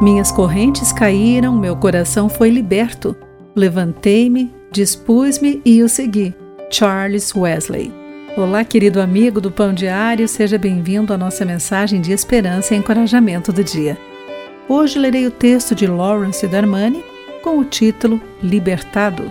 Minhas correntes caíram, meu coração foi liberto. Levantei-me, dispus-me e o segui. Charles Wesley. Olá, querido amigo do Pão Diário, seja bem-vindo à nossa mensagem de esperança e encorajamento do dia. Hoje lerei o texto de Lawrence Darmani com o título Libertado.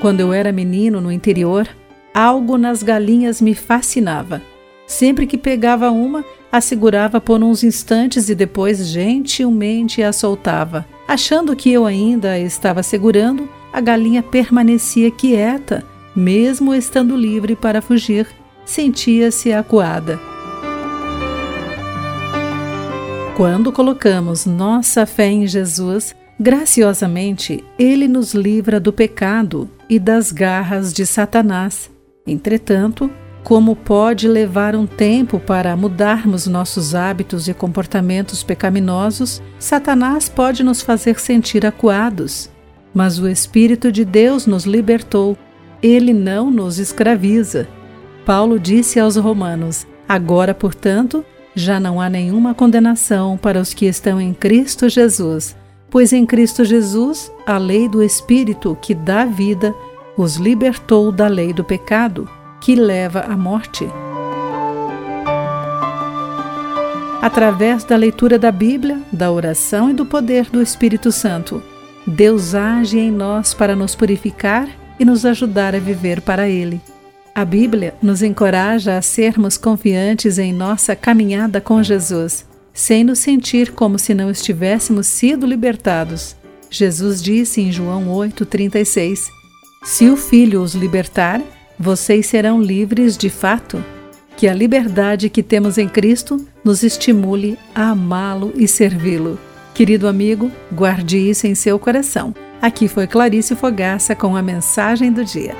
Quando eu era menino no interior, algo nas galinhas me fascinava. Sempre que pegava uma, a segurava por uns instantes e depois gentilmente a soltava. Achando que eu ainda a estava segurando, a galinha permanecia quieta, mesmo estando livre para fugir. Sentia-se acuada. Quando colocamos nossa fé em Jesus, graciosamente Ele nos livra do pecado e das garras de Satanás. Entretanto, como pode levar um tempo para mudarmos nossos hábitos e comportamentos pecaminosos, Satanás pode nos fazer sentir acuados. Mas o Espírito de Deus nos libertou, ele não nos escraviza. Paulo disse aos Romanos: Agora, portanto, já não há nenhuma condenação para os que estão em Cristo Jesus, pois em Cristo Jesus a lei do Espírito que dá vida os libertou da lei do pecado, que leva à morte. Através da leitura da Bíblia, da oração e do poder do Espírito Santo, Deus age em nós para nos purificar e nos ajudar a viver para Ele. A Bíblia nos encoraja a sermos confiantes em nossa caminhada com Jesus, sem nos sentir como se não estivéssemos sido libertados. Jesus disse em João 8,36: Se o Filho os libertar, vocês serão livres de fato. Que a liberdade que temos em Cristo nos estimule a amá-lo e servi-lo. Querido amigo, guarde isso em seu coração. Aqui foi Clarice Fogaça com a mensagem do dia.